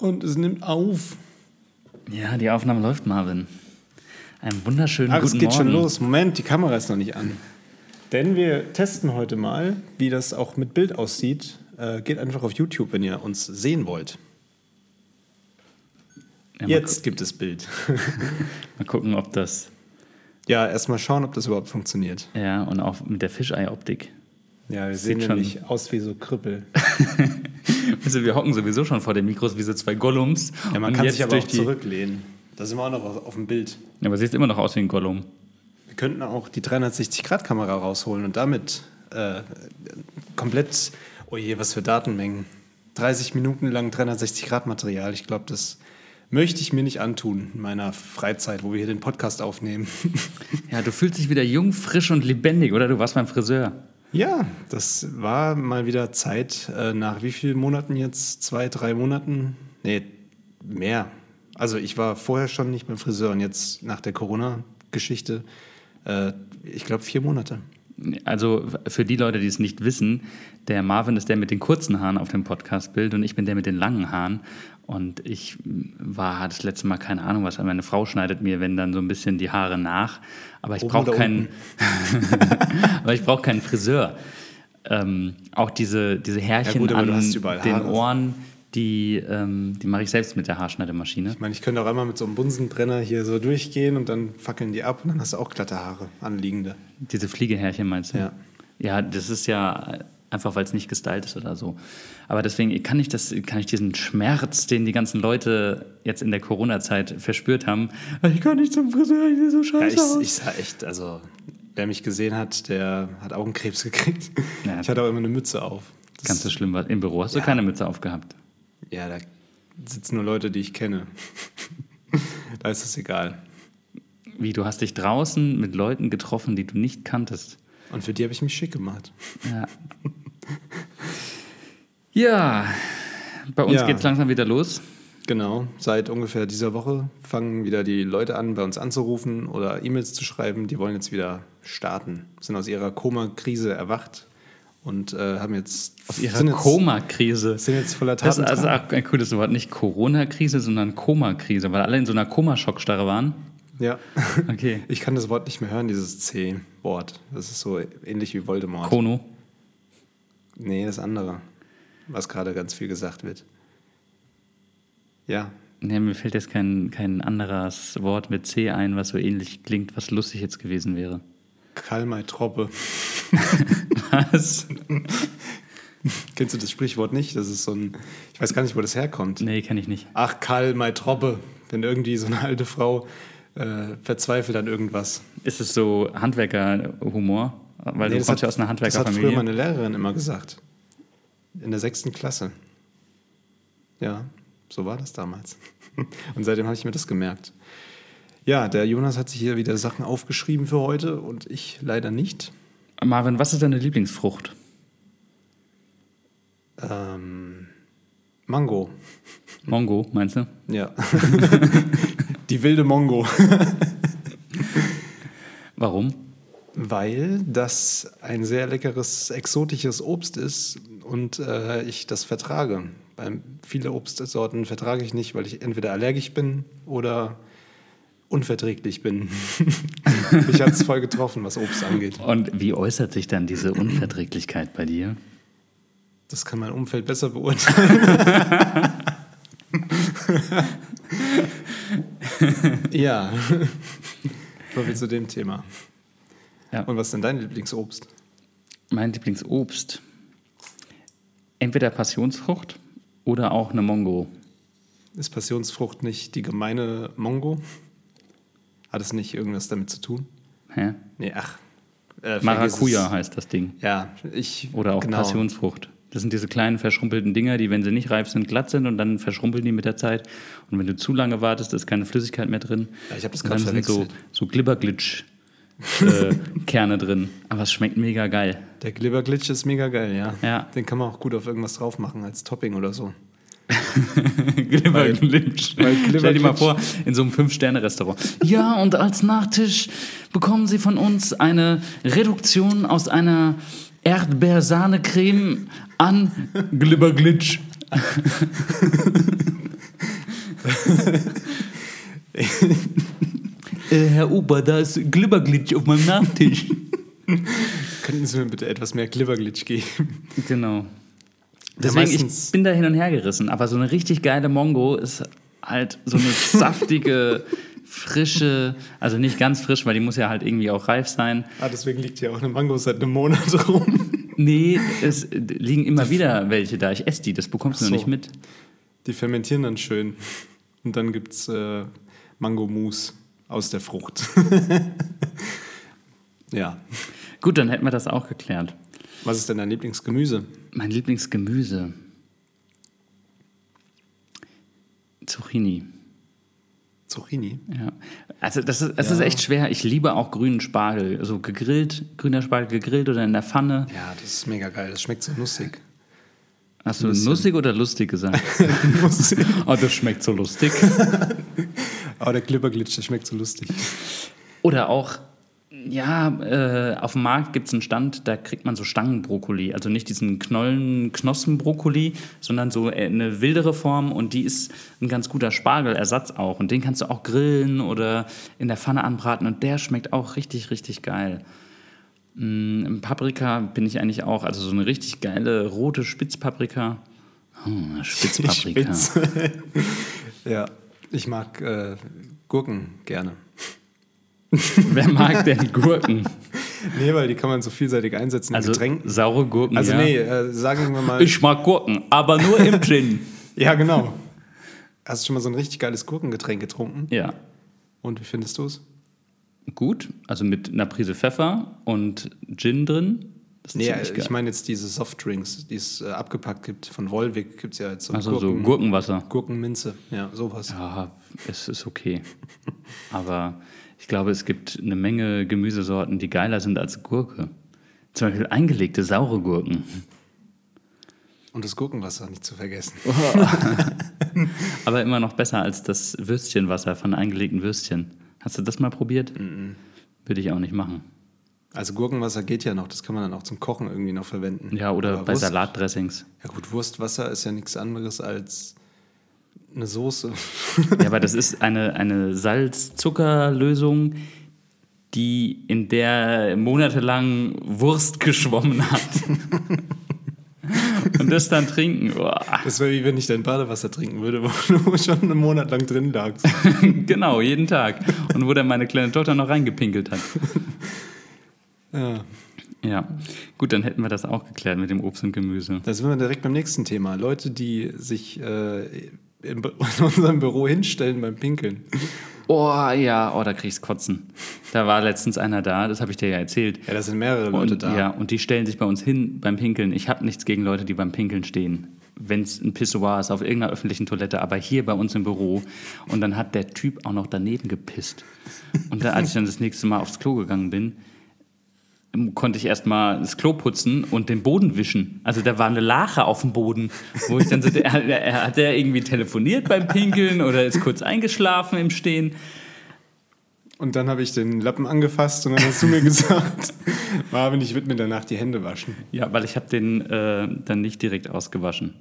Und es nimmt auf. Ja, die Aufnahme läuft, Marvin. Einen wunderschönen Ach, guten es geht Morgen. schon los. Moment, die Kamera ist noch nicht an. Denn wir testen heute mal, wie das auch mit Bild aussieht. Äh, geht einfach auf YouTube, wenn ihr uns sehen wollt. Ja, Jetzt gibt es Bild. mal gucken, ob das. ja, erstmal schauen, ob das überhaupt funktioniert. Ja, und auch mit der Fischei-Optik. Ja, wir Sieht sehen schon- nämlich aus wie so Krüppel. Also, wir hocken sowieso schon vor den Mikros wie so zwei Gollums. Ja, man kann jetzt sich aber auch die. zurücklehnen. Da sind wir auch noch auf, auf dem Bild. Ja, aber siehst immer noch aus wie ein Gollum. Wir könnten auch die 360-Grad-Kamera rausholen und damit äh, komplett, oh je, was für Datenmengen. 30 Minuten lang 360-Grad-Material. Ich glaube, das möchte ich mir nicht antun in meiner Freizeit, wo wir hier den Podcast aufnehmen. Ja, du fühlst dich wieder jung, frisch und lebendig, oder? Du warst beim Friseur. Ja, das war mal wieder Zeit. Äh, nach wie vielen Monaten jetzt? Zwei, drei Monaten? Nee, mehr. Also ich war vorher schon nicht beim Friseur und jetzt nach der Corona-Geschichte, äh, ich glaube, vier Monate. Also für die Leute, die es nicht wissen, der Marvin ist der mit den kurzen Haaren auf dem Podcastbild und ich bin der mit den langen Haaren. Und ich war das letzte Mal keine Ahnung was, meine Frau schneidet mir, wenn dann so ein bisschen die Haare nach. Aber ich brauche keinen, aber ich brauche keinen Friseur. Ähm, auch diese, diese Härchen gut, aber du an den. Ohren, die, ähm, die mache ich selbst mit der Haarschneidemaschine. Ich meine, ich könnte auch einmal mit so einem Bunsenbrenner hier so durchgehen und dann fackeln die ab und dann hast du auch glatte Haare, anliegende. Diese Fliegehärchen meinst du? Ja. Ja, das ist ja einfach, weil es nicht gestylt ist oder so. Aber deswegen kann ich, das, kann ich diesen Schmerz, den die ganzen Leute jetzt in der Corona-Zeit verspürt haben, ich kann nicht zum Friseur, ich sehe so Ja, scheiße ich, aus. ich sah echt, also wer mich gesehen hat, der hat Augenkrebs gekriegt. Ja. Ich hatte auch immer eine Mütze auf. Das- Ganz so schlimm war. Im Büro hast du Ja. keine Mütze aufgehabt. Ja, da sitzen nur Leute, die ich kenne. da ist es egal. Wie, du hast dich draußen mit Leuten getroffen, die du nicht kanntest. Und für die habe ich mich schick gemacht. Ja. ja, bei uns Ja. geht's langsam wieder los. Genau, seit ungefähr dieser Woche fangen wieder die Leute an, bei uns anzurufen oder E-Mails zu schreiben. Die wollen jetzt wieder starten, sind aus ihrer Koma-Krise erwacht und äh, haben jetzt Aus ihrer sind jetzt, Koma-Krise. sind jetzt voller Das Taten. ist also auch ein cooles Wort. Nicht Corona-Krise, sondern Koma-Krise, weil alle in so einer Komaschockstarre waren. Ja, Okay. ich kann das Wort nicht mehr hören, dieses C-Wort. Das ist so ähnlich wie Voldemort. Kono. nee, das andere, was gerade ganz viel gesagt wird. Ja, Nee, mir fällt jetzt kein, kein anderes Wort mit C ein, was so ähnlich klingt, was lustig jetzt gewesen wäre. Karl Troppe. Was? Kennst du das Sprichwort nicht? Das ist so ein, ich weiß gar nicht, wo das herkommt. Nee, kenne ich nicht. Ach, Karl Troppe. Wenn irgendwie so eine alte Frau äh, verzweifelt an irgendwas. Ist es so Handwerker-Humor? Weil Nee, du kommst hat- ja aus einer Das hat früher Handwerkerfamilie. meine Lehrerin immer gesagt. In der sechsten Klasse. Ja, so war das damals. Und seitdem habe ich mir das gemerkt. Ja, der Jonas hat sich hier wieder Sachen aufgeschrieben für heute und ich leider nicht. Marvin, was ist deine Lieblingsfrucht? Ähm, Mango. Mongo, meinst du? Ja. Die wilde Mongo. Warum? Weil das ein sehr leckeres, exotisches Obst ist und äh, ich das vertrage. Weil viele Obstsorten vertrage ich nicht, weil ich entweder allergisch bin oder unverträglich bin. Mich hat es voll getroffen, was Obst angeht. Und wie äußert sich dann diese Unverträglichkeit bei dir? Das kann mein Umfeld besser beurteilen. ja. So viel zu dem Thema. Ja. Und was ist denn dein Lieblingsobst? Mein Lieblingsobst. Entweder Passionsfrucht oder auch eine Mongo. Ist Passionsfrucht nicht die gemeine Mongo? Hat es nicht irgendwas damit zu tun? Hä? Nee, ach. Äh, Maracuja heißt das Ding. Ja, ich. Oder auch genau. Passionsfrucht. Das sind diese kleinen verschrumpelten Dinger, die, wenn sie nicht reif sind, glatt sind und dann verschrumpeln die mit der Zeit. Und wenn du zu lange wartest, ist keine Flüssigkeit mehr drin. Ja, ich hab das grad dann sind so, verwechselt. so Glibberglitsch-Kerne drin. Aber es schmeckt mega geil. Der Glibberglitch ist mega geil, ja. Ja. Den kann man auch gut auf irgendwas drauf machen, als Topping oder so. Glibberglitsch. Stell dir mal vor, in so einem Fünf-Sterne-Restaurant. Ja, und als Nachtisch bekommen Sie von uns eine Reduktion aus einer Erdbeersahne-Creme an Glibberglitsch. Äh, Herr Ober, da ist Glibberglitsch auf meinem Nachtisch. Könnten Sie mir bitte etwas mehr Glibberglitch geben? Genau. Deswegen, meistens- ich bin da hin und her gerissen. Aber so eine richtig geile Mongo ist halt so eine saftige, frische, also nicht ganz frisch, weil die muss ja halt irgendwie auch reif sein. Ah, deswegen liegt hier auch eine Mango seit einem Monat rum. Nee, es liegen immer wieder welche da. Ich esse die, das bekommst du Ach noch so. nicht mit. Die fermentieren dann schön. Und dann gibt es äh, Mango-Mousse aus der Frucht. ja. Gut, dann hätten wir das auch geklärt. Was ist denn dein Lieblingsgemüse? Mein Lieblingsgemüse. Zucchini. Zucchini. Ja. Also das ist, das Ja. ist echt schwer. Ich liebe auch grünen Spargel. Also gegrillt, grüner Spargel gegrillt oder in der Pfanne. Ja, das ist mega geil. Das schmeckt so nussig. Hast du nussig oder lustig gesagt? nussig. oh, das schmeckt so lustig. Aber der Glibberglitch, der schmeckt so lustig. Oder auch, ja, äh, auf dem Markt gibt es einen Stand, da kriegt man so Stangenbrokkoli. Also nicht diesen Knollen, Knospenbrokkoli, sondern so äh, eine wildere Form und die ist ein ganz guter Spargelersatz auch. Und den kannst du auch grillen oder in der Pfanne anbraten und der schmeckt auch richtig, richtig geil. Mm, Paprika bin ich eigentlich auch, also so eine richtig geile rote Spitzpaprika. Oh, Spitzpaprika. Spitz. ja, ich mag äh, Gurken gerne. Wer mag denn Gurken? Nee, weil die kann man so vielseitig einsetzen in Also Getränken. saure Gurken. Also ja. nee, äh, sagen wir mal. Ich mag Gurken, aber nur im Gin. ja, genau. Hast du schon mal so ein richtig geiles Gurkengetränk getrunken? ja. Und wie findest du es? Gut, also mit einer Prise Pfeffer und Gin drin. Das ist Nee, äh, ich meine jetzt diese Softdrinks, die es äh, abgepackt gibt. Von Volvic gibt es ja jetzt so also so Gurken, Gurkenwasser. Gurkenminze. Ja, sowas. Ja, es ist okay. Aber ich glaube, es gibt eine Menge Gemüsesorten, die geiler sind als Gurke. Zum Beispiel eingelegte saure Gurken. Und das Gurkenwasser nicht zu vergessen. Aber immer noch besser als das Würstchenwasser von eingelegten Würstchen. Hast du das mal probiert? Würde ich auch nicht machen. Also Gurkenwasser geht ja noch, das kann man dann auch zum Kochen irgendwie noch verwenden. Ja, oder Aber bei Wurst- Salatdressings. Ja gut, Wurstwasser ist ja nichts anderes als eine Soße. Ja, aber das ist eine, eine Salz-Zucker-Lösung, die in der monatelang Wurst geschwommen hat. Und das dann trinken. Boah. Das wäre wie wenn ich dein Badewasser trinken würde, wo du schon einen Monat lang drin lagst. genau, jeden Tag. Und wo dann meine kleine Tochter noch reingepinkelt hat. Ja. Ja, gut, dann hätten wir das auch geklärt mit dem Obst und Gemüse. Da sind wir direkt beim nächsten Thema. Leute, die sich äh, in, in unserem Büro hinstellen beim Pinkeln. Oh ja, oh, da kriegst Kotzen. Da war letztens einer da, das habe ich dir ja erzählt. Ja, da sind mehrere Leute Und, da. Ja, und die stellen sich bei uns hin beim Pinkeln. Ich habe nichts gegen Leute, die beim Pinkeln stehen. Wenn es ein Pissoir ist auf irgendeiner öffentlichen Toilette, aber hier bei uns im Büro. Und dann hat der Typ auch noch daneben gepisst. Und da, als ich dann das nächste Mal aufs Klo gegangen bin, konnte ich erstmal das Klo putzen und den Boden wischen. Also da war eine Lache auf dem Boden, wo ich dann so, hat er irgendwie telefoniert beim Pinkeln oder ist kurz eingeschlafen im Stehen? Und dann habe ich den Lappen angefasst und dann hast du mir gesagt, Marvin, ich würde mir danach die Hände waschen. Ja, weil ich habe den äh, dann nicht direkt ausgewaschen.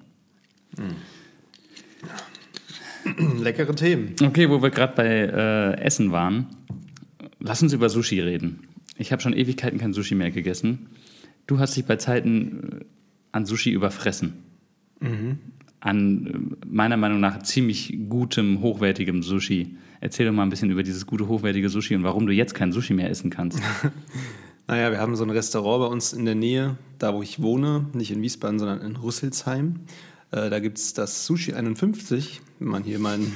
Leckere Themen. Okay, wo wir gerade bei äh, Essen waren, lass uns über Sushi reden. Ich habe schon Ewigkeiten kein Sushi mehr gegessen. Du hast dich bei Zeiten äh, an Sushi überfressen. An äh, meiner Meinung nach ziemlich gutem, hochwertigem Sushi. Erzähl doch mal ein bisschen über dieses gute, hochwertige Sushi und warum du jetzt kein Sushi mehr essen kannst. Naja, wir haben so ein Restaurant bei uns in der Nähe, da wo ich wohne, nicht in Wiesbaden, sondern in Rüsselsheim. Äh, da gibt es das Sushi 51. Wenn man hier meinen.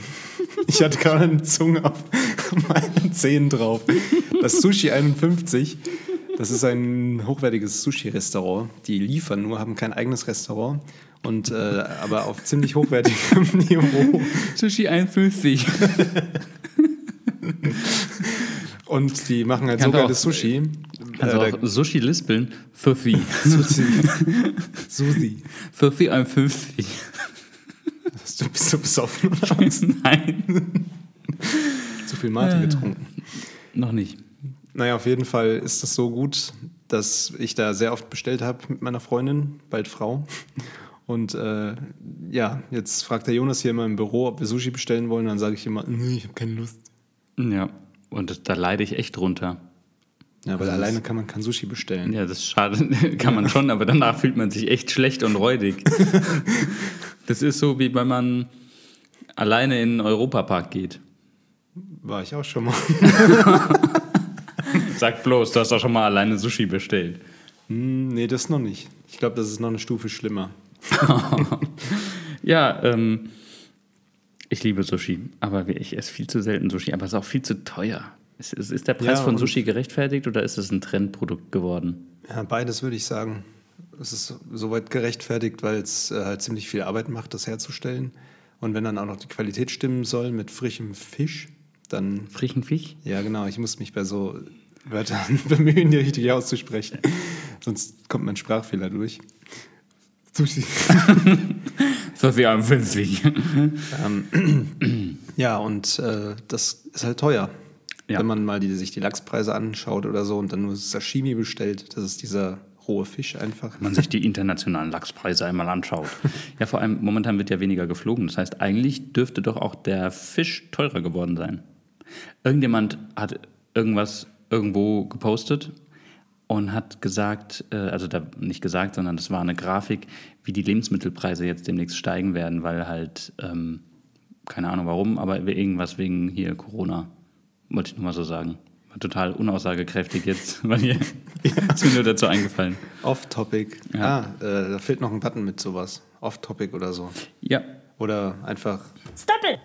Ich hatte gerade eine Zunge auf meinen Zähnen drauf. Das Sushi 51. Das ist ein hochwertiges Sushi-Restaurant. Die liefern nur, haben kein eigenes Restaurant. Und äh, aber auf ziemlich hochwertigem Niveau. Sushi 51. Und die machen halt Kannst so geiles Sushi. Also Äh, auch Sushi lispeln. Pfiffi. Sushi. Sushi. Pfiffi 51. Du bist so besoffen oder was? Nein, Zu viel Mate getrunken. noch nicht. Naja, auf jeden Fall ist das so gut, dass ich da sehr oft bestellt habe mit meiner Freundin, bald Frau. Und äh, ja, jetzt fragt der Jonas hier immer im Büro, ob wir Sushi bestellen wollen. Dann sage ich immer, nee, ich habe keine Lust. Ja, und da leide ich echt drunter. Ja, weil Also alleine kann man kein Sushi bestellen. Ja, das ist schade, kann man schon, aber danach fühlt man sich echt schlecht und räudig. Das ist so, wie wenn man alleine in den Europapark geht. War ich auch schon mal. Sag bloß, du hast doch schon mal alleine Sushi bestellt. Hm, nee, das noch nicht. Ich glaube, das ist noch eine Stufe schlimmer. Ja, ähm, ich liebe Sushi, aber ich esse viel zu selten Sushi, aber es ist auch viel zu teuer. Ist, ist ist der Preis Ja, von Sushi gerechtfertigt oder ist es ein Trendprodukt geworden? Ja, beides würde ich sagen. Es ist soweit gerechtfertigt, weil es äh, halt ziemlich viel Arbeit macht, das herzustellen. Und wenn dann auch noch die Qualität stimmen soll mit frischem Fisch, dann, Frischen Fisch? ja genau, ich muss mich bei so Wörtern bemühen, die richtig auszusprechen. Sonst kommt mein Sprachfehler durch. Sushi. So wie am Fisch. Ja, und äh, das ist halt teuer. Ja. Wenn man mal die, sich die Lachspreise anschaut oder so und dann nur Sashimi bestellt, das ist dieser rohe Fisch einfach. man sich die internationalen Lachspreise einmal anschaut. Ja, vor allem momentan wird ja weniger geflogen. Das heißt, eigentlich dürfte doch auch der Fisch teurer geworden sein. Irgendjemand hat irgendwas irgendwo gepostet und hat gesagt, äh, also da nicht gesagt, sondern das war eine Grafik, wie die Lebensmittelpreise jetzt demnächst steigen werden, weil halt, ähm, keine Ahnung warum, aber irgendwas wegen hier Corona, wollte ich nur mal so sagen. War total unaussagekräftig jetzt, weil hier ist mir nur dazu eingefallen. Off-Topic. Ja. Ah, äh, da fehlt noch ein Button mit sowas. Off-Topic oder so. Ja, Oder einfach, Stop it!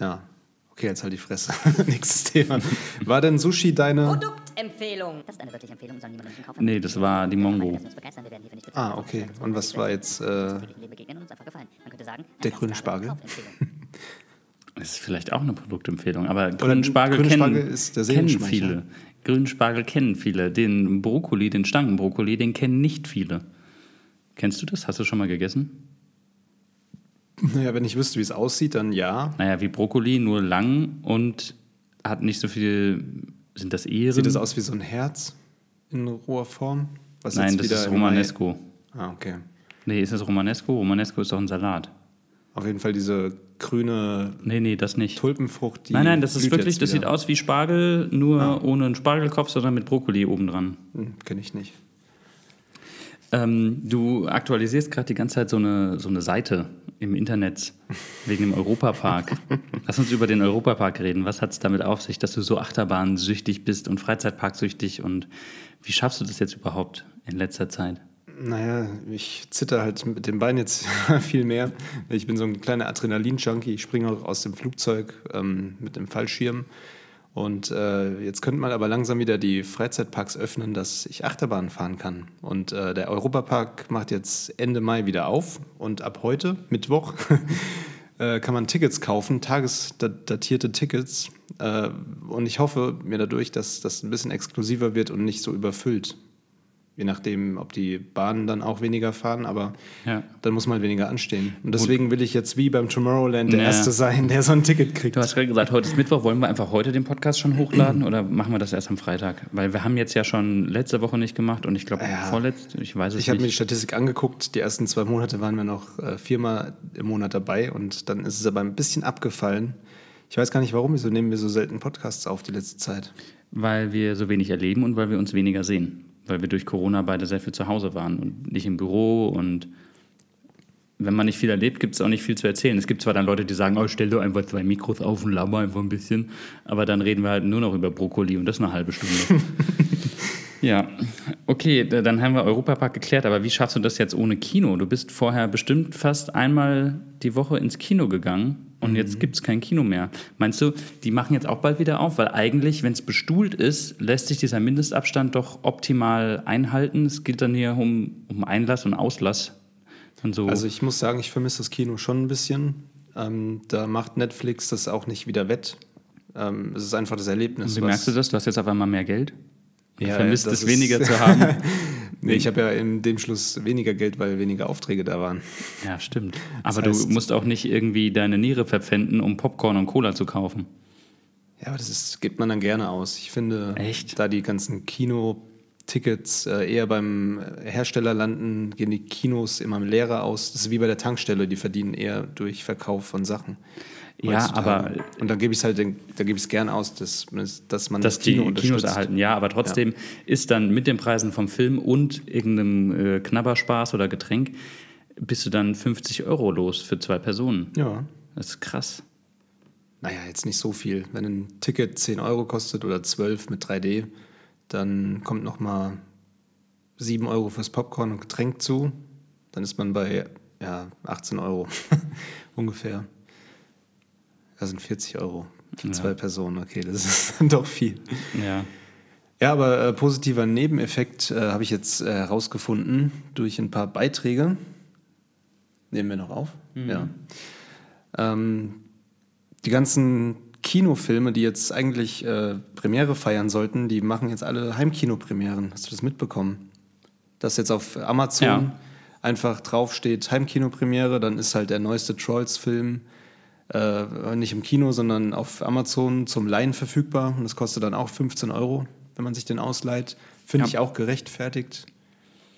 ja. Okay, jetzt halt die Fresse. Nächstes Thema. War denn Sushi deine. Produktempfehlung. Das ist eine wirkliche Empfehlung, soll niemand kaufen. Nee, das war die Mongo. Ah, okay. Und was war jetzt. Äh, Der grüne Spargel? Das ist vielleicht auch eine Produktempfehlung, aber grünen Spargel, grüne kennen, Spargel ist der kennen viele. Grünen Spargel kennen viele. Den Brokkoli, den Stangenbrokkoli, den kennen nicht viele. Kennst du das? Hast du schon mal gegessen? naja, wenn ich wüsste, wie es aussieht, dann ja. Naja, wie Brokkoli, nur lang und hat nicht so viel. Sind das Ehren? Sieht das aus wie so ein Herz in roher Form? Was Nein, das ist Romanesco. Ah, okay. Nee, ist das Romanesco? Romanesco ist doch ein Salat. Auf jeden Fall diese grüne Nee, nee, das nicht. Tulpenfrucht, nein, nein, das ist wirklich, das sieht aus wie Spargel, nur ohne einen Spargelkopf, sondern mit Brokkoli obendran. Hm, Kenn ich nicht. Ähm, du aktualisierst gerade die ganze Zeit so eine, so eine Seite im Internet wegen dem Europapark. Lass uns über den Europapark reden. Was hat es damit auf sich, dass du so Achterbahnsüchtig bist und Freizeitparksüchtig und wie schaffst du das jetzt überhaupt in letzter Zeit? Naja, ich zitter halt mit dem Bein jetzt viel mehr. Ich bin so ein kleiner Adrenalin-Junkie. Ich springe auch aus dem Flugzeug ähm, mit dem Fallschirm. Und äh, jetzt könnte man aber langsam wieder die Freizeitparks öffnen, dass ich Achterbahn fahren kann. Und äh, der Europapark macht jetzt Ende Mai wieder auf. Und ab heute, Mittwoch, äh, kann man Tickets kaufen, tagesdatierte Tickets. Äh, und ich hoffe mir dadurch, dass das ein bisschen exklusiver wird und nicht so überfüllt. Je nachdem, ob die Bahnen dann auch weniger fahren, aber Ja. dann muss man halt weniger anstehen. Und deswegen will ich jetzt wie beim Tomorrowland der Ja. Erste sein, der so ein Ticket kriegt. Du hast gerade gesagt, heute ist Mittwoch. Wollen wir einfach heute den Podcast schon hochladen oder machen wir das erst am Freitag? Weil wir haben jetzt ja schon letzte Woche nicht gemacht und ich glaube Ja. vorletzte, ich weiß es Ich habe mir die. Statistik angeguckt. Die ersten zwei Monate waren wir noch äh, viermal im Monat dabei und dann ist es aber ein bisschen abgefallen. Ich weiß gar nicht warum, wieso nehmen wir so selten Podcasts auf die letzte Zeit. Weil wir so wenig erleben und weil wir uns weniger sehen. Weil wir durch Corona beide sehr viel zu Hause waren und nicht im Büro und wenn man nicht viel erlebt, gibt es auch nicht viel zu erzählen. Es gibt zwar dann Leute, die sagen, oh, stell doch einfach zwei Mikros auf und laber einfach ein bisschen, aber dann reden wir halt nur noch über Brokkoli und das eine halbe Stunde. ja, okay, da- dann haben wir Europapark geklärt, aber wie schaffst du das jetzt ohne Kino? Du bist vorher bestimmt fast einmal die Woche ins Kino gegangen und jetzt gibt es kein Kino mehr. Meinst du, die machen jetzt auch bald wieder auf? Weil eigentlich, wenn es bestuhlt ist, lässt sich dieser Mindestabstand doch optimal einhalten. Es geht dann hier um, um Einlass und Auslass. Und so. Also ich muss sagen, ich vermisse das Kino schon ein bisschen. Ähm, da macht Netflix das auch nicht wieder wett. Ähm, es ist einfach das Erlebnis. Wie merkst du das? Du hast jetzt auf einmal mehr Geld? Du Ja, vermisst es weniger zu haben. Nee, ich habe ja in dem Schluss weniger Geld, weil weniger Aufträge da waren. Ja, stimmt. Aber heißt- du musst auch nicht irgendwie deine Niere verpfänden, um Popcorn und Cola zu kaufen. Ja, aber das ist, gibt man dann gerne aus. Ich finde, Echt? da die ganzen Kino, Tickets äh, eher beim Hersteller landen, gehen die Kinos immer leerer aus. Das ist wie bei der Tankstelle, die verdienen eher durch Verkauf von Sachen. Ja, aber Und dann gebe ich es halt, den- da gebe ich es gern aus, dass, dass man dass das Kino die Kinos unterstützt. erhalten. Ja, aber trotzdem ist dann mit den Preisen vom Film und irgendeinem äh, Knabberspaß oder Getränk bist du dann 50 Euro los für zwei Personen. Ja. Das ist krass. Naja, jetzt nicht so viel. Wenn ein Ticket 10 Euro kostet oder 12 mit 3D, dann kommt noch mal 7 Euro fürs Popcorn und Getränk zu. Dann ist man bei ja, 18 Euro ungefähr. Das sind 40 Euro für zwei Personen. Okay, das ist doch viel. Ja. Ja, aber äh, positiver Nebeneffekt äh, habe ich jetzt äh, herausgefunden durch ein paar Beiträge. Nehmen wir noch auf? Ja. Ähm, die ganzen Kinofilme, die jetzt eigentlich äh, Premiere feiern sollten, die machen jetzt alle Heimkinopremieren. Hast du das mitbekommen? Dass jetzt auf Amazon Ja. einfach draufsteht Heimkinopremiere, dann ist halt der neueste Trolls-Film äh, nicht im Kino, sondern auf Amazon zum Leihen verfügbar. Und das kostet dann auch 15 Euro, wenn man sich den ausleiht. Finde Ja. ich auch gerechtfertigt,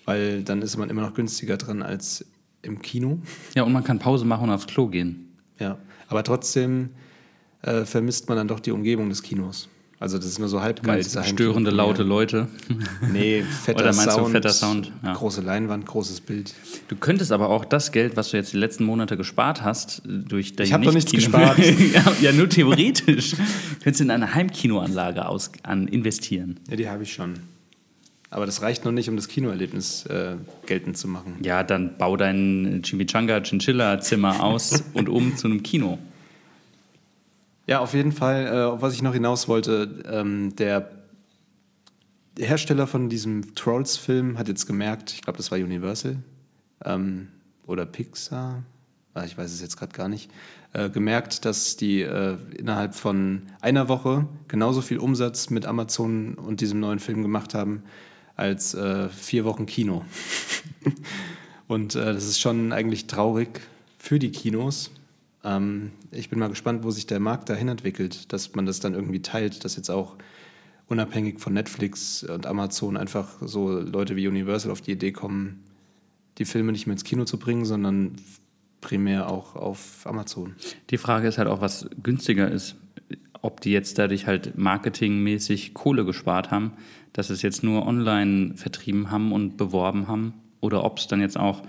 weil dann ist man immer noch günstiger dran als im Kino. Ja, und man kann Pause machen und aufs Klo gehen. Ja, aber trotzdem äh, vermisst man dann doch die Umgebung des Kinos. Also das ist nur so halb geil. Störende, laute Leute. Nee, fetter Oder meinst du Sound, fetter Sound? Ja. große Leinwand, großes Bild. Du könntest aber auch das Geld, was du jetzt die letzten Monate gespart hast, durch dein Ich hab doch nichts gespart. ja, ja, nur theoretisch. könntest du in eine Heimkinoanlage aus, an investieren. Ja, die habe ich schon. Aber das reicht noch nicht, um das Kinoerlebnis äh, geltend zu machen. Ja, dann bau dein Chimichanga Chinchilla Zimmer aus und um zu einem Kino. Ja, auf jeden Fall, äh, was ich noch hinaus wollte, ähm, der Hersteller von diesem Trolls-Film hat jetzt gemerkt, ich glaube, das war Universal ähm, oder Pixar, ah, ich weiß es jetzt gerade gar nicht, äh, gemerkt, dass die äh, innerhalb von einer Woche genauso viel Umsatz mit Amazon und diesem neuen Film gemacht haben als äh, vier Wochen Kino. und äh, das ist schon eigentlich traurig für die Kinos. Ähm, ich bin mal gespannt, wo sich der Markt dahin entwickelt, dass man das dann irgendwie teilt, dass jetzt auch unabhängig von Netflix und Amazon einfach so Leute wie Universal auf die Idee kommen, die Filme nicht mehr ins Kino zu bringen, sondern primär auch auf Amazon. Die Frage ist halt auch, was günstiger ist. Ob die jetzt dadurch halt marketingmäßig Kohle gespart haben, dass es jetzt nur online vertrieben haben und beworben haben, oder ob es dann jetzt auch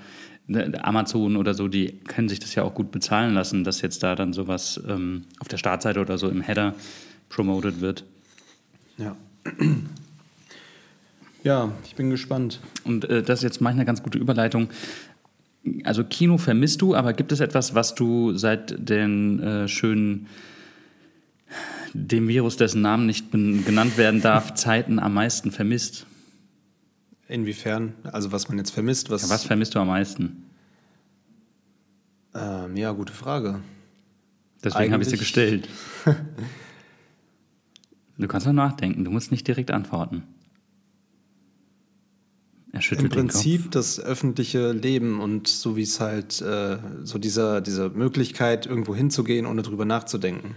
Amazon oder so, die können sich das ja auch gut bezahlen lassen, dass jetzt da dann sowas ähm, auf der Startseite oder so im Header promoted wird. Ja. Ja, ich bin gespannt. Und äh, das ist jetzt manchmal eine ganz gute Überleitung. Also Kino vermisst du, aber gibt es etwas, was du seit den äh, schönen, dem Virus, dessen Namen nicht genannt werden darf, Zeiten am meisten vermisst? Inwiefern? Also was man jetzt vermisst, was. Ja, was vermisst du am meisten? Ähm, ja, gute Frage. Deswegen habe ich sie gestellt. Du kannst noch nachdenken, du musst nicht direkt antworten. Er schüttelt Im. Prinzip das öffentliche Leben und so wie es halt, äh, so dieser, diese Möglichkeit, irgendwo hinzugehen, ohne drüber nachzudenken.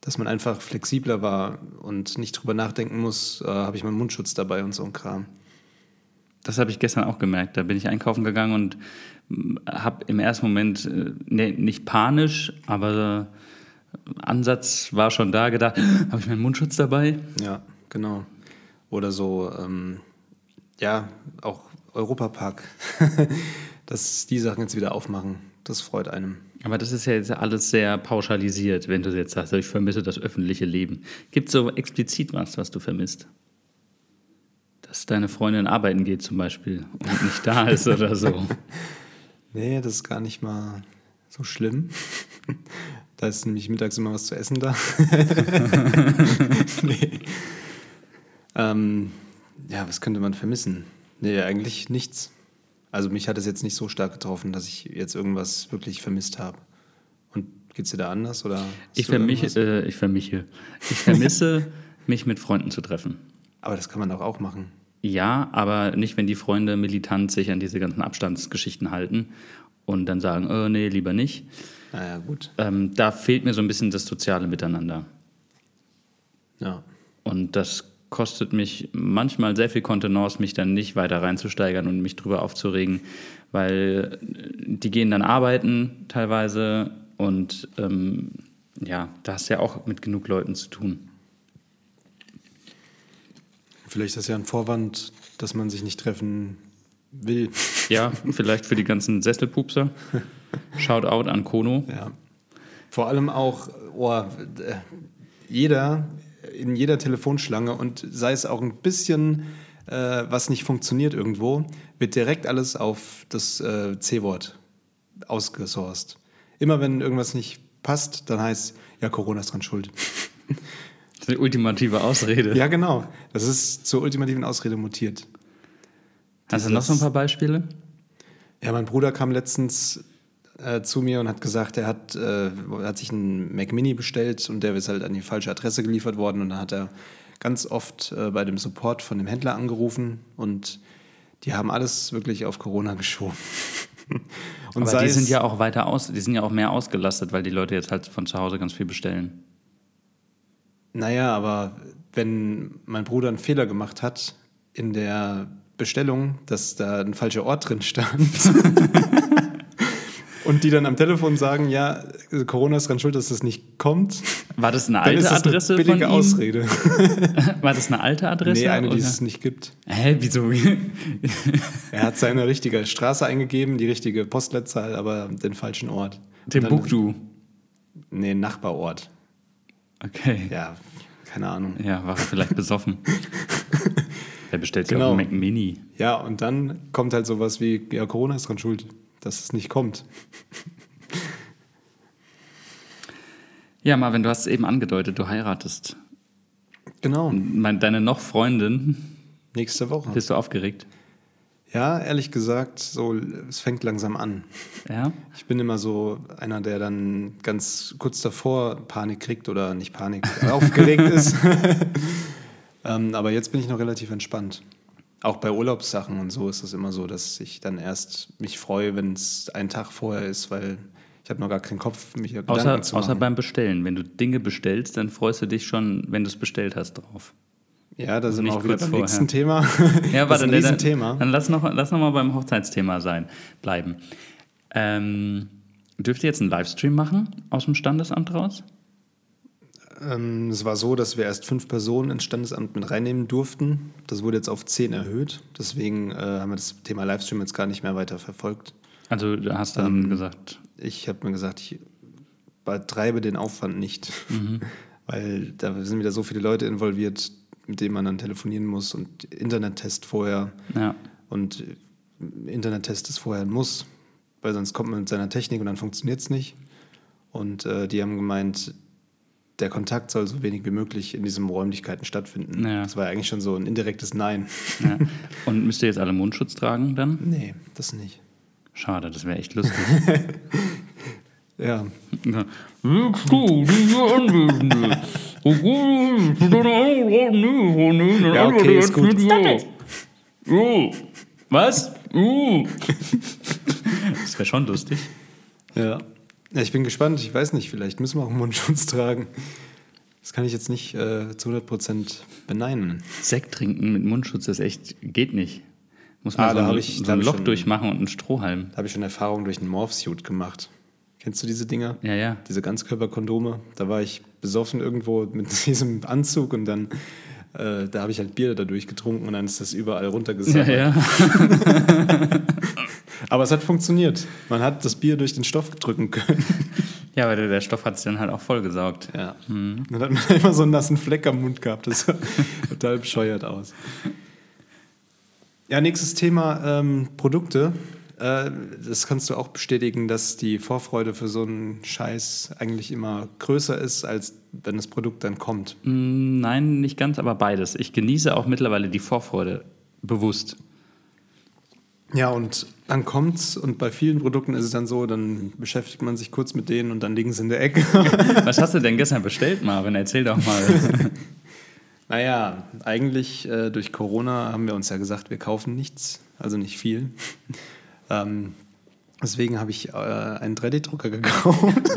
Dass man einfach flexibler war und nicht drüber nachdenken muss, äh, habe ich meinen Mundschutz dabei und so ein Kram. Das habe ich gestern auch gemerkt. Da bin ich einkaufen gegangen und habe im ersten Moment, äh, nee, nicht panisch, aber äh, Ansatz war schon da, gedacht, habe ich meinen Mundschutz dabei? Ja, genau. Oder so, ähm, ja, auch Europapark. Dass die Sachen jetzt wieder aufmachen, das freut einem. Aber das ist ja jetzt alles sehr pauschalisiert, wenn du jetzt sagst, ich vermisse das öffentliche Leben. Gibt es so explizit was, was du vermisst? Dass deine Freundin arbeiten geht zum Beispiel und nicht da ist oder so. Nee, das ist gar nicht mal so schlimm. Da ist nämlich mittags immer was zu essen da. nee. ähm, ja, was könnte man vermissen? Nee, eigentlich nichts. Also mich hat es jetzt nicht so stark getroffen, dass ich jetzt irgendwas wirklich vermisst habe. Und geht's dir da anders? Oder Ich, vermich, äh, ich vermiche. Ich vermisse, mich mit Freunden zu treffen. Aber das kann man doch auch machen. Ja, aber nicht, wenn die Freunde militant sich an diese ganzen Abstandsgeschichten halten und dann sagen, oh, nee, lieber nicht. Naja, gut. Ähm, da fehlt mir so ein bisschen das soziale Miteinander. Ja. Und das kostet mich manchmal sehr viel Kontenance, mich dann nicht weiter reinzusteigern und mich drüber aufzuregen, weil die gehen dann arbeiten teilweise und ähm, ja, da hast du ja auch mit genug Leuten zu tun. Vielleicht ist das ja ein Vorwand, dass man sich nicht treffen will. Ja, vielleicht für die ganzen Sesselpupser. Shoutout an Kono. Ja. Vor allem auch, oh, äh, jeder in jeder Telefonschlange und sei es auch ein bisschen, äh, was nicht funktioniert irgendwo, wird direkt alles auf das äh, C-Wort ausgesourced. Immer wenn irgendwas nicht passt, dann heißt ja, Corona ist dran schuld. Das ist eine ultimative Ausrede. Ja, genau. Das ist zur ultimativen Ausrede mutiert. Hast du noch so ein paar Beispiele? Ja, mein Bruder kam letztens äh, zu mir und hat gesagt, er hat, äh, hat sich einen Mac Mini bestellt und der ist halt an die falsche Adresse geliefert worden und dann hat er ganz oft äh, bei dem Support von dem Händler angerufen und die haben alles wirklich auf Corona geschoben. und Aber die sind ja auch weiter aus, die sind ja auch mehr ausgelastet, weil die Leute jetzt halt von zu Hause ganz viel bestellen. Naja, aber wenn mein Bruder einen Fehler gemacht hat in der Bestellung, dass da ein falscher Ort drin stand, und die dann am Telefon sagen, ja, Corona ist dran schuld, dass das nicht kommt. War das eine alte das Adresse eine billige? Ausrede. War das eine alte Adresse? Nee, eine, oder? die es nicht gibt. Hä, wieso? er hat seine richtige Straße eingegeben, die richtige Postleitzahl, aber den falschen Ort. Timbuktu? Nee, Nachbarort. Okay. Ja, keine Ahnung. Ja, war vielleicht besoffen. Er bestellt genau. ja auch einen Mac Mini. Ja, und dann kommt halt sowas wie, ja, Corona ist dran schuld dass es nicht kommt. Ja, Marvin, du hast es eben angedeutet, du heiratest. Genau. Meine, deine noch Freundin. Nächste Woche. Bist du aufgeregt? Ja, ehrlich gesagt, so, es fängt langsam an. Ja? Ich bin immer so einer, der dann ganz kurz davor Panik kriegt oder nicht Panik, aufgeregt ist. ähm, aber jetzt bin ich noch relativ entspannt. Auch bei Urlaubssachen und so ist es immer so, dass ich dann erst mich freue, wenn es einen Tag vorher ist, weil ich habe noch gar keinen Kopf, mich Gedanken außer, zu machen. Außer beim Bestellen. Wenn du Dinge bestellst, dann freust du dich schon, wenn du es bestellt hast, drauf. Ja, da sind wir auch wieder beim vorher. nächsten Thema. Ja, warte, das ist ein Thema. Dann lass noch, lass noch mal beim Hochzeitsthema sein, bleiben. Ähm, dürft ihr jetzt einen Livestream machen aus dem Standesamt raus? Ähm, es war so, dass wir erst fünf Personen ins Standesamt mit reinnehmen durften. Das wurde jetzt auf zehn erhöht. Deswegen äh, haben wir das Thema Livestream jetzt gar nicht mehr weiter verfolgt. Also du hast dann ähm, gesagt? Ich habe mir gesagt, ich betreibe den Aufwand nicht, mhm. weil da sind wieder so viele Leute involviert, mit denen man dann telefonieren muss und Internettest vorher. Ja. Und Internettest ist vorher ein Muss, weil sonst kommt man mit seiner Technik und dann funktioniert es nicht. Und äh, die haben gemeint, der Kontakt soll so wenig wie möglich in diesen Räumlichkeiten stattfinden. Ja. Das war ja eigentlich schon so ein indirektes Nein. Ja. Und müsst ihr jetzt alle Mundschutz tragen dann? Nee, das nicht. Schade, das wäre echt lustig. ja. ja. Ja, okay, ist gut. Uh, was? Uh. Das wäre schon lustig. Ja. Ja, ich bin gespannt. Ich weiß nicht, vielleicht müssen wir auch einen Mundschutz tragen. Das kann ich jetzt nicht äh, zu 100% beneiden. Sekt trinken mit Mundschutz, das echt geht nicht. Muss man ah, so, ein, ich, so ein Loch schon, durchmachen und einen Strohhalm. Da habe ich schon Erfahrung durch einen Morphsuit gemacht. Kennst du diese Dinger? Ja, ja. Diese Ganzkörperkondome. Da war ich besoffen irgendwo mit diesem Anzug und dann äh, da habe ich halt Bier dadurch getrunken und dann ist das überall runtergesaugt. Ja, ja. Aber es hat funktioniert. Man hat das Bier durch den Stoff drücken können. Ja, aber der Stoff hat es dann halt auch vollgesaugt. Ja. Mhm. Dann hat man immer so einen nassen Fleck am Mund gehabt. Das sah total bescheuert aus. Ja, nächstes Thema: ähm, Produkte. Äh, das kannst du auch bestätigen, dass die Vorfreude für so einen Scheiß eigentlich immer größer ist, als wenn das Produkt dann kommt. Mm, nein, nicht ganz, aber beides. Ich genieße auch mittlerweile die Vorfreude bewusst. Ja, und dann kommt's und bei vielen Produkten ist es dann so, dann beschäftigt man sich kurz mit denen und dann liegen sie in der Ecke. Was hast du denn gestern bestellt, Marvin? Erzähl doch mal. naja, eigentlich äh, durch Corona haben wir uns ja gesagt, wir kaufen nichts, also nicht viel. Ähm, deswegen habe ich äh, einen 3D-Drucker gekauft.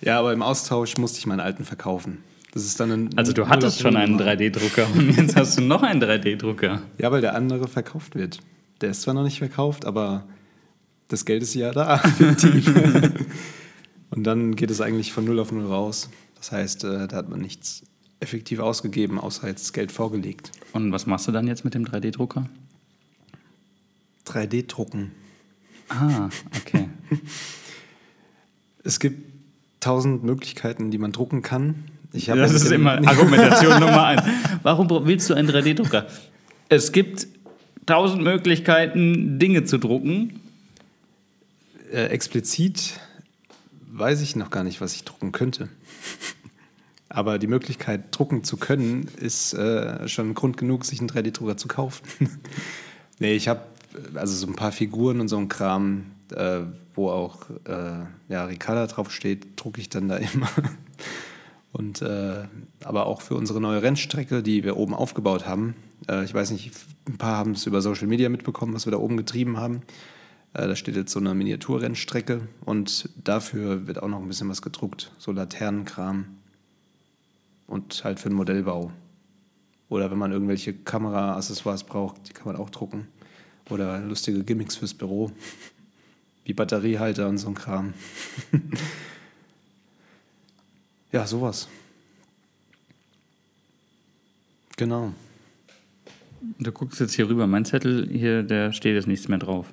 ja, aber im Austausch musste ich meinen alten verkaufen. Das ist dann ein, Also du hattest schon einen Null- 3D-Drucker und jetzt hast du noch einen 3D-Drucker. Ja, weil der andere verkauft wird. Der ist zwar noch nicht verkauft, aber das Geld ist ja da. Und dann geht es eigentlich von 0 auf 0 raus. Das heißt, äh, da hat man nichts effektiv ausgegeben, außer jetzt Geld vorgelegt. Und was machst du dann jetzt mit dem 3D-Drucker? 3D-Drucken. Ah, okay. Es gibt tausend Möglichkeiten, die man drucken kann. Ich habe Das ja mit ist immer Argumentation Nummer eins. Warum willst du einen 3D-Drucker? Es gibt tausend Möglichkeiten, Dinge zu drucken. äh, explizit weiß ich noch gar nicht, was ich drucken könnte. Aber die Möglichkeit, drucken zu können, ist äh, schon Grund genug, sich einen 3D-Drucker zu kaufen. nee, ich habe also so ein paar Figuren und so ein Kram, äh, wo auch äh, ja, Ricarda draufsteht, drucke ich dann da immer. Und äh, aber auch für unsere neue Rennstrecke, die wir oben aufgebaut haben. Äh, ich weiß nicht, ein paar haben es über Social Media mitbekommen, was wir da oben getrieben haben. Äh, da steht jetzt so eine Miniaturrennstrecke und dafür wird auch noch ein bisschen was gedruckt. So Laternenkram und halt für den Modellbau. Oder wenn man irgendwelche Kamera-Accessoires braucht, die kann man auch drucken. Oder lustige Gimmicks fürs Büro, wie Batteriehalter und so ein Kram. ja, sowas. Genau. Du guckst jetzt hier rüber. Mein Zettel hier, der steht jetzt nichts mehr drauf.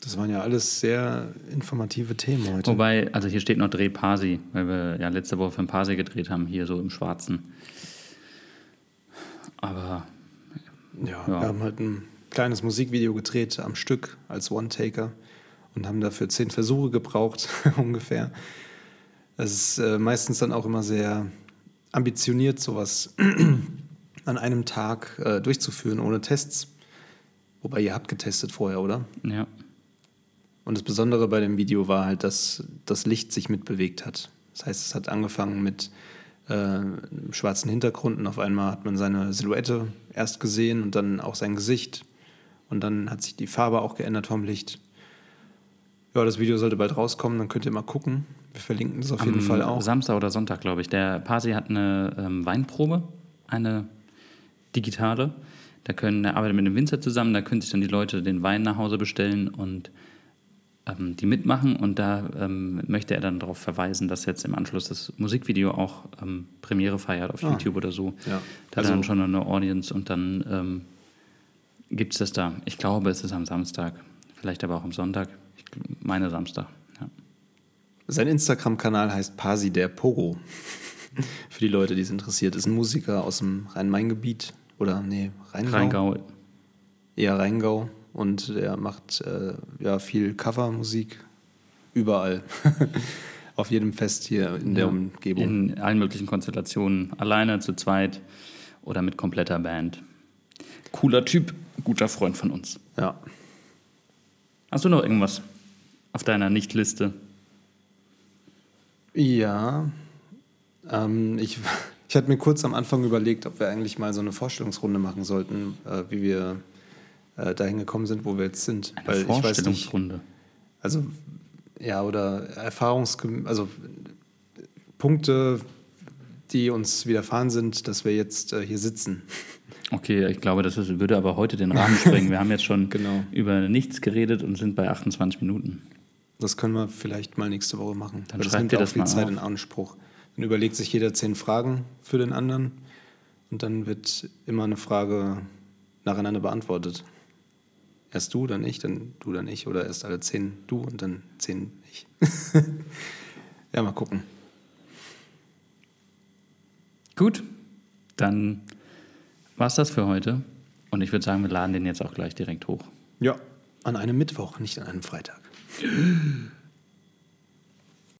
Das waren ja alles sehr informative Themen heute. Wobei, also hier steht noch Dreh Parsi, weil wir ja letzte Woche für ein Parsi gedreht haben, hier so im Schwarzen. Aber Ja, Ja. wir haben halt ein kleines Musikvideo gedreht am Stück als One-Taker und haben dafür zehn Versuche gebraucht, ungefähr. Es ist äh, meistens dann auch immer sehr ambitioniert, sowas an einem Tag äh, durchzuführen, ohne Tests. Wobei ihr habt getestet vorher, oder? ja, Und das Besondere bei dem Video war halt, dass das Licht sich mitbewegt hat. Das heißt, es hat angefangen mit äh, schwarzen Hintergrund und auf einmal hat man seine Silhouette erst gesehen und dann auch sein Gesicht. Und dann hat sich die Farbe auch geändert vom Licht. Ja, das Video sollte bald rauskommen, dann könnt ihr mal gucken. Wir verlinken das auf jeden am Fall auch. Samstag oder Sonntag, glaube ich. Der Parsi hat eine ähm, Weinprobe, eine digitale. Da können, er arbeitet mit einem Winzer zusammen, da können sich dann die Leute den Wein nach Hause bestellen und ähm, die mitmachen. Und da ähm, möchte er dann darauf verweisen, dass jetzt im Anschluss das Musikvideo auch ähm, Premiere feiert auf YouTube oder so. Ja. Da Also- dann schon eine Audience und dann ähm, gibt es das da. Ich glaube, es ist am Samstag, vielleicht aber auch am Sonntag. Ich meine Samstag. Ja. Sein Instagram-Kanal heißt Pasi der Pogo. Für die Leute, die es interessiert. Ist ein Musiker aus dem Rhein-Main-Gebiet. Oder, nee, Rheingau. Rheingau. eher Rheingau und er macht äh, ja viel Covermusik überall. Auf jedem Fest hier in der Ja, Umgebung. In allen möglichen Konstellationen. Alleine, zu zweit oder mit kompletter Band. Cooler Typ, guter Freund von uns. ja. Hast du noch irgendwas auf deiner Nicht-Liste? Ja. Ähm, ich, ich hatte mir kurz am Anfang überlegt, ob wir eigentlich mal so eine Vorstellungsrunde machen sollten, äh, wie wir äh, dahin gekommen sind, wo wir jetzt sind. Eine ich weiß nicht, Vorstellungsrunde. Also, ja, oder Erfahrungs... Also Punkte, die uns widerfahren sind, dass wir jetzt äh, hier sitzen. Okay, ich glaube, das ist, würde aber heute den Rahmen sprengen. Wir haben jetzt schon Genau. über nichts geredet und sind bei 28 Minuten. Das können wir vielleicht mal nächste Woche machen. Dann Weil das schreibt nimmt auch das viel mal Zeit auf. in Anspruch. Dann überlegt sich jeder zehn Fragen für den anderen und dann wird immer eine Frage nacheinander beantwortet. Erst du, dann ich, dann du, dann ich oder erst alle zehn du und dann zehn ich. ja, mal gucken. Gut, dann war es das für heute. Und ich würde sagen, wir laden den jetzt auch gleich direkt hoch. Ja, an einem Mittwoch, nicht an einem Freitag.